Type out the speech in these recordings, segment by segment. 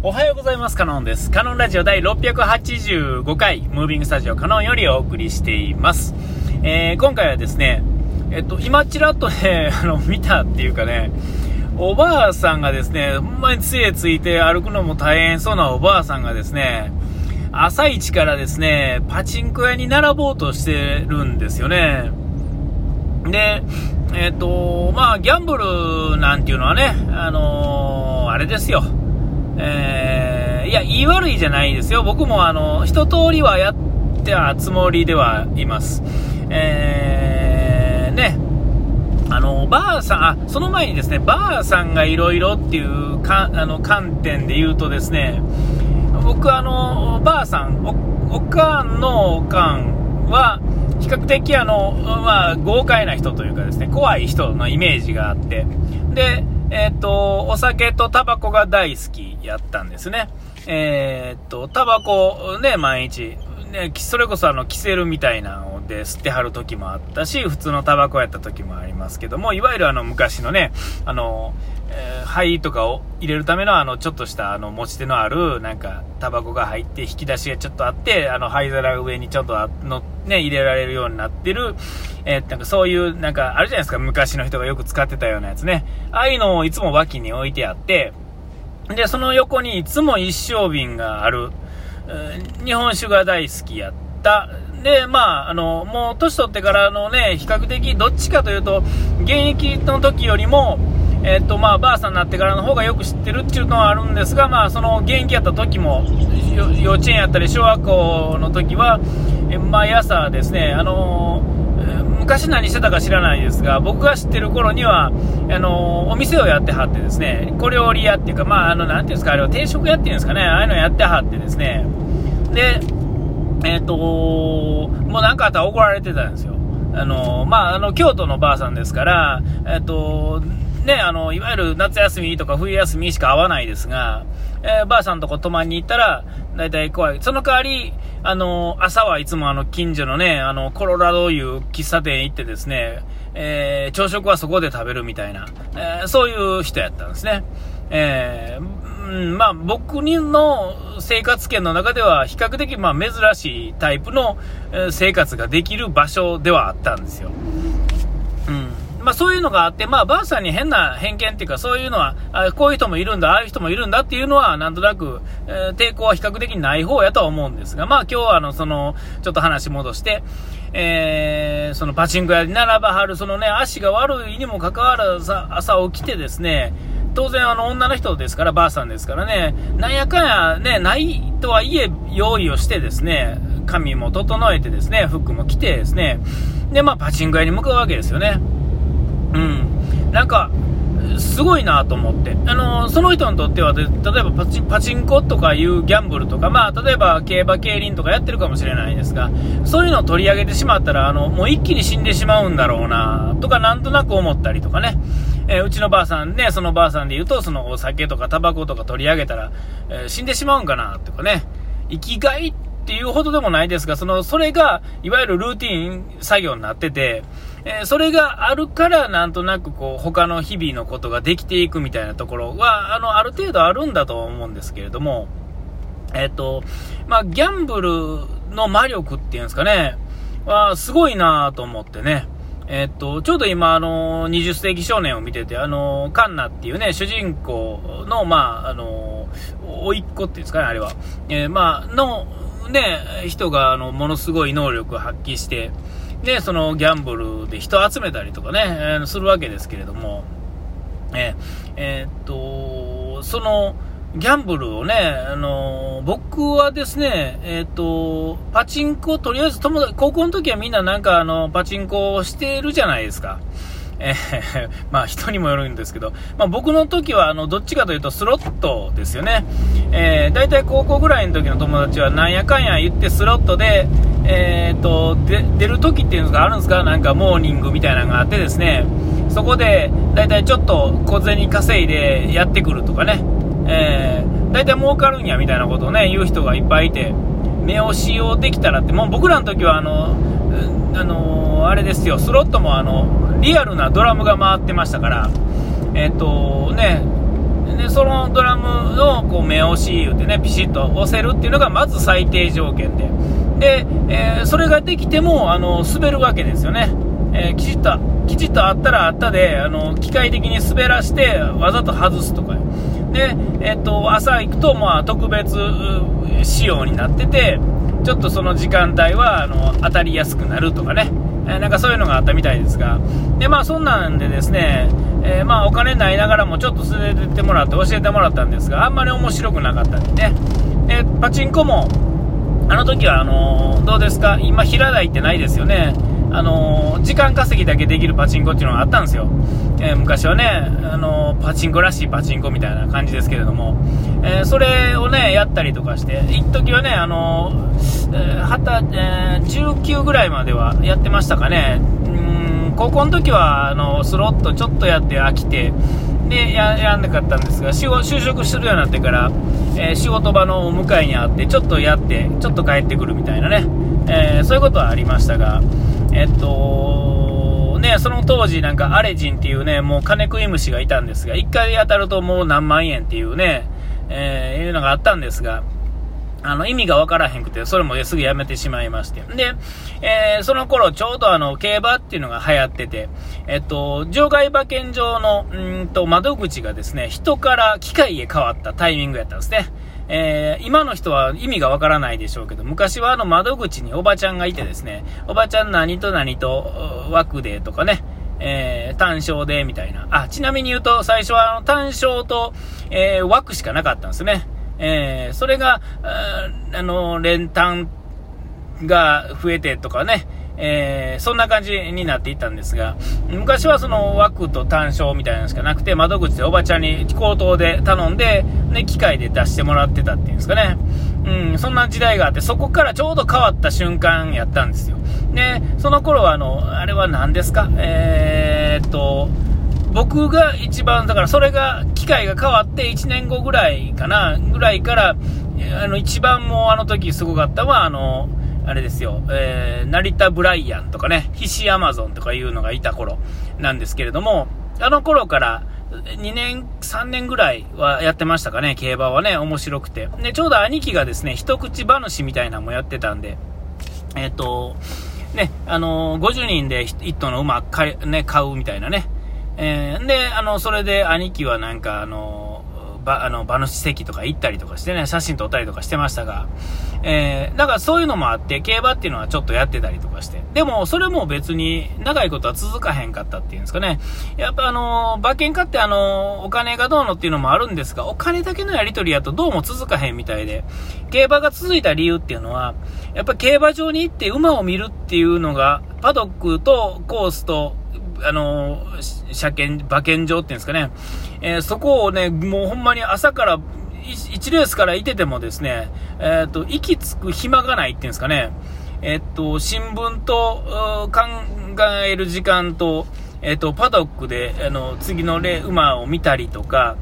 おはようございます。カノンです。カノンラジオ第685回、ムービングスタジオカノンよりお送りしています。えー、今回はですね、えっと、今ちらっとね、あの、見たっていうかね、おばあさんがですね、ほんまに杖ついて歩くのも大変そうなおばあさんがですね、朝一からですね、パチンコ屋に並ぼうとしてるんですよね。で、えっ、と、まあ、ギャンブルなんていうのはね、あのー、あれですよ。えー、いや、言い悪いじゃないですよ。僕もあの、一通りはやってたつもりではいます。えー、ね、あの、ばあさん、あ、その前にですね、ばあさんがいろいろっていうか、あの、観点で言うとですね、僕あの、ばあさん、お、おかんのおかんは、比較的あの、まあ、豪快な人というかですね、怖い人のイメージがあって、で、えっ、と、お酒とタバコが大好きやったんですね。えっ、と、タバコね、毎日、ね、それこそあの、キセルみたいなので吸ってはる時もあったし、普通のタバコやった時もありますけども、いわゆるあの、昔のね、あの、えー、灰とかを入れるためのあの、ちょっとしたあの、持ち手のある、なんか、タバコが入って引き出しがちょっとあって、あの、灰皿が上にちょっとの、ね、入れられるようになってる、えー、なんかそういう、なんか、あるじゃないですか、昔の人がよく使ってたようなやつね。ああいうのをいつも脇に置いてあって、で、その横にいつも一升瓶がある、日本酒が大好きやった。で、まあ、あの、もう年取ってからのね、比較的どっちかというと、現役の時よりも、えっと、まあ、ばあさんになってからの方がよく知ってるっていうのはあるんですが、まあ、その現役やった時も、幼稚園やったり小学校の時は、毎朝ですね、あの昔何してたか知らないですが、僕が知ってる頃には、あのお店をやってはってですね、小料理屋っていうか、まあ、あの、なていうんですか、あれは定食屋っていうんですかね、ああいうのやってはってですね、で、えっ、ともうなんかあったら怒られてたんですよ。あのまあ、あの、京都のばあさんですから、えっ、とね、あの、いわゆる夏休みとか冬休みしか会わないですが、えー、ばあさんとこ泊まりに行ったら、だいたい怖い。その代わり、あの、朝はいつもあの、近所のね、あの、コロラドいう喫茶店行ってですね、えー、朝食はそこで食べるみたいな、えー、そういう人やったんですね。えー、んまあ、僕の生活圏の中では比較的ま珍しいタイプの生活ができる場所ではあったんですよ。うんまあ、そういうのがあって、まあ、ばあさんに変な偏見っていうか、そういうのは、あこういう人もいるんだ、ああいう人もいるんだっていうのは、なんとなく、えー、抵抗は比較的ない方やとは思うんですが、まあ、今日は、あの、その、ちょっと話戻して、えー、そのパチンコ屋に並ばはる、そのね、足が悪いにもかかわらず、朝起きてですね、当然あの女の人ですから、ばあさんですからね、なんやかんやね、ないとはいえ用意をしてですね、髪も整えてですね、服も着てですね、で、まあパチンコ屋に向かうわけですよね。うん、なんか、すごいなと思って、あのその人にとっては例えばパチパチンコとかいうギャンブルとか、まあ、例えば競馬、競輪とかやってるかもしれないですが、そういうのを取り上げてしまったら、あのもう一気に死んでしまうんだろうなとか、なんとなく思ったりとかね、えー、うちのばあさんね、そのばあさんで言うと、そのお酒とかタバコとか取り上げたら、えー、死んでしまうんかなとかね、生きがいっていうほどでもないですが、そのそれがいわゆるルーティン作業になってて、えー、それがあるからなんとなくこう他の日々のことができていくみたいなところはあのある程度あるんだと思うんですけれども、えっ、とまあ、ギャンブルの魔力っていうんですかねはすごいなと思ってね。えっと、ちょうど今、あの、20世紀少年を見てて、あの、カンナっていうね、主人公の、まあ、あの、甥っ子っていうんですかね、あれは。えー、まあ、の、ね、人が、あの、ものすごい能力を発揮して、で、そのギャンブルで人集めたりとかね、えー、するわけですけれども、えー、えー、っと、その、ギャンブルをね、あの僕はですね、えっ、と、パチンコ、とりあえず友達、高校の時はみんななんかあの、パチンコをしてるじゃないですか。えー、まあ人にもよるんですけど、まあ、僕の時はあのどっちかというとスロットですよね、えー、大体高校ぐらいの時の友達はなんやかんや言ってスロットで、えーと、で出る時っていうのがあるんですか、なんかモーニングみたいなのがあってですね、そこで大体ちょっと小銭稼いでやってくるとかね、えー、大体儲かるんやみたいなことをね言う人がいっぱいいて、目を使用できたらって、もう僕らの時はあの、あのあれですよ、スロットもあのリアルなドラムが回ってましたから、えっ、とね、でそのドラムのこう目押し言うてね、ピシッと押せるっていうのがまず最低条件で。で、えー、それができても、あの、滑るわけですよね。えー、きちっと、きちっとあったらあったで、あの、機械的に滑らして、わざと外すとか。で、えっと、朝行くと、まあ、特別仕様になってて、ちょっとその時間帯は、あの、当たりやすくなるとかね。えなんかそういうのがあったみたいですが。で、まあ、そんなんでですね、えー、まあ、お金ないながらもちょっと連れてってもらって教えてもらったんですが、あんまり面白くなかったんでね。で、パチンコも、あの時は、あのどうですか？今、平台ってないですよね。あの時間稼ぎだけできるパチンコっていうのがあったんですよ。えー、昔はね、あのパチンコらしいパチンコみたいな感じですけれども、えー、それをね、やったりとかして、一時はね、あのえー、えー、19ぐらいまではやってましたかね。うん高校の時はあのスロットちょっとやって飽きて、でややんなかったんですが就職するようになってから、えー、仕事場の向かいにあってちょっとやってちょっと帰ってくるみたいなね、えー、そういうことはありましたがえっとねその当時なんかアレジンっていうねもう金食い虫がいたんですが1回当たるともう何万円っていうね、えー、いうのがあったんですがあの、意味がわからへんくて、それもすぐやめてしまいまして。で、えー、その頃ちょうどあの、競馬っていうのが流行ってて、えっと、場外馬券場の、うんと、窓口がですね、人から機械へ変わったタイミングやったんですね。えー、今の人は意味がわからないでしょうけど、昔はあの窓口におばちゃんがいてですね、おばちゃん何と何と枠でとかね、えー、単勝でみたいな。あ、ちなみに言うと、最初はあの単勝と、えー、枠しかなかったんですね。えー、それが、あの、連単が増えてとかね、えー、そんな感じになっていったんですが、昔はその枠と単勝みたいなのしかなくて、窓口でおばちゃんに口頭で頼んで、ね、機械で出してもらってたっていうんですかね。うん、そんな時代があって、そこからちょうど変わった瞬間やったんですよ。で、その頃はあの、あれは何ですか？えー、っと、僕が一番、だからそれが、機械が変わって1年後ぐらいかな、ぐらいから、あの、一番もうあの時すごかったのは、あの、あれですよ、えー、成田ブライアンとかね、ヒシアマゾンとかいうのがいた頃なんですけれども、あの頃から2年、3年ぐらいはやってましたかね、競馬はね、面白くて。で、ちょうど兄貴がですね、一口話みたいなのもやってたんで、えっ、ー、と、ね、あのー、50人で1頭の馬買,、ね、買うみたいなね、えー、で、あの、それで兄貴はなんか、あの、ば、あの、場の史跡とか行ったりとかしてね、写真撮ったりとかしてましたが、えー、だからそういうのもあって、競馬っていうのはちょっとやってたりとかして。でも、それも別に長いことは続かへんかったっていうんですかね。やっぱあの、馬券買ってあの、お金がどうのっていうのもあるんですが、お金だけのやり取りやとどうも続かへんみたいで、競馬が続いた理由っていうのは、やっぱ競馬場に行って馬を見るっていうのが、パドックとコースとあの車検、馬券場っていうんですかね、えー、そこをね、もうほんまに朝から1レースからいててもですね、えっ、ー、と、息つく暇がないっていうんですかね、えっ、ー、と、新聞と考える時間と、えっ、と、パドックで、あの、次のレ馬を見たりとか、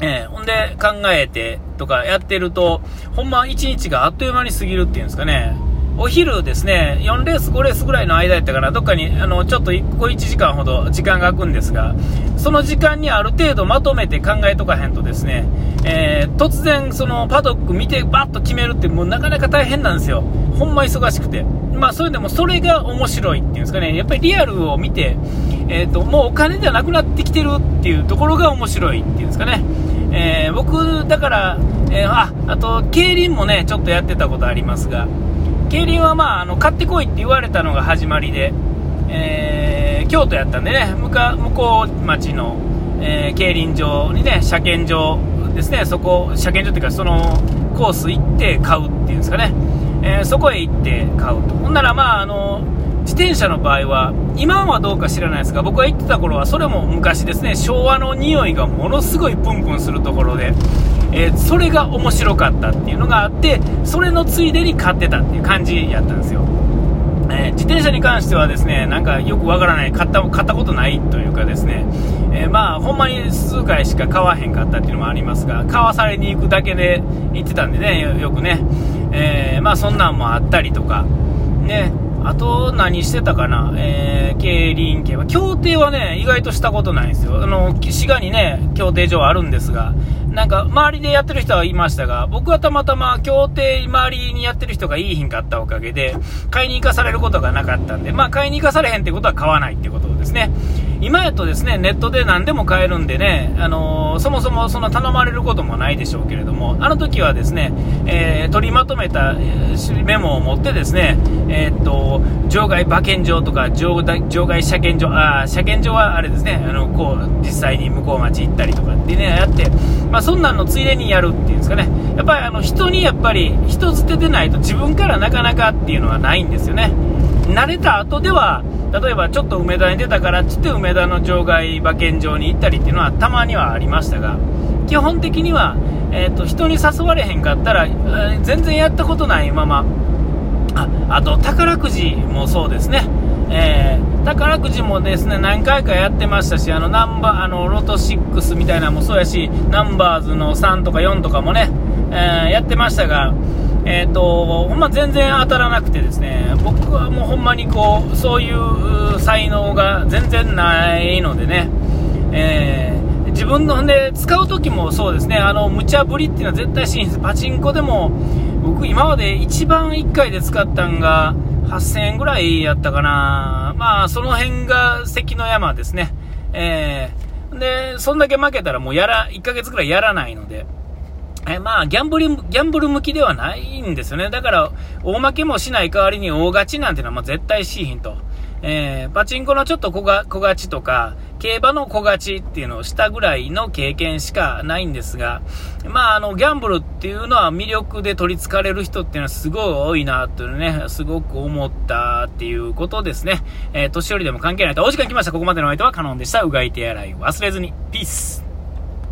えー、ほんで考えてとかやってると、ほんま1日があっという間に過ぎるっていうんですかね。お昼ですね、4レース、5レースぐらいの間やったから、どっかにあのちょっと1個1時間ほど時間が空くんですが、その時間にある程度まとめて考えとかへんとですね、えー、突然、そのパドック見てバッと決めるって、もうなかなか大変なんですよ、ほんま忙しくて。まあ、それでもそれが面白いっていうんですかね、やっぱりリアルを見て、えーと、もうお金じゃなくなってきてるっていうところが面白いっていうんですかね。えー、僕、だから、えー、あ、あと、競輪もね、ちょっとやってたことありますが、競輪はまあ、あの、買ってこいって言われたのが始まりで、えー、京都やったんでね、向か向こう町の、えー、競輪場にね、車検場ですね、そこ、車検場っていうか、そのコース行って買うっていうんですかね、えー、そこへ行って買うと。ほんならまあ、あの、自転車の場合は、今はどうか知らないですが、僕が行ってた頃は、それも昔ですね、昭和の匂いがものすごいプンプンするところで、えー、それが面白かったっていうのがあってそれのついでに買ってたっていう感じやったんですよ、えー、自転車に関してはですねなんかよくわからない買った買ったことないというかですね、えー、まあほんまに数回しか買わへんかったっていうのもありますが買わされに行くだけで行ってたんでねよくね、えまあそんなんもあったりとかね。あと何してたかな、えー、競輪系は、協定はね、意外としたことないんですよ。あの、滋賀にね、競艇場あるんですが、なんか、周りでやってる人はいましたが、僕はたまたま協定周りにやってる人がいい品買ったおかげで、買いに行かされることがなかったんで、まあ、買いに行かされへんってことは買わないってことですね。今やとですね、ネットで何でも買えるんでね、あのー、そもそもそんな頼まれることもないでしょうけれども、あの時はですね、えー、取りまとめたメモを持ってですね、えー、っと、場外馬券場とか場場外車検場、あ車検場はあれですね、あの、こう、実際に向こう町行ったりとかってね、やって、まあ、そんなんのついでにやるっていうんですかね、やっぱりあの、人にやっぱり、人捨ててないと自分からなかなかっていうのはないんですよね。慣れた後では、例えばちょっと梅田に出たからっつって梅田の場外馬券場に行ったりっていうのはたまにはありましたが、基本的には、えーと、人に誘われへんかったら、えー、全然やったことないまま、ああと宝くじもそうですね。えー、宝くじもですね何回かやってましたし、あのナンバあのロト6みたいなのもそうやし、ナンバーズの3とか4とかもね、えー、やってましたが、えーと、ほんま全然当たらなくてですね僕はもうほんまにこうそういう才能が全然ないのでね、えー、自分ので使う時もそうですねあの無茶ぶりっていうのは絶対しんですパチンコでも僕今まで一番1回で使ったんが8000円ぐらいやったかな。まあその辺が関の山ですね。えー、でそんだけ負けたらもうやら1ヶ月ぐらいやらないので。えまあ、ギャンブル、ギャンブル向きではないんですよね。だから、大負けもしない代わりに大勝ちなんていうのは絶対しいひんと。えー、パチンコのちょっと小が小勝ちとか、競馬の小勝ちっていうのをしたぐらいの経験しかないんですが、まあ、あの、ギャンブルっていうのは魅力で取り憑かれる人っていうのはすごい多いなというね、すごく思ったっていうことですね。えー、年寄りでも関係ないと。お時間来ました。ここまでの相手はカノンでした。うがい手洗い忘れずに。ピース。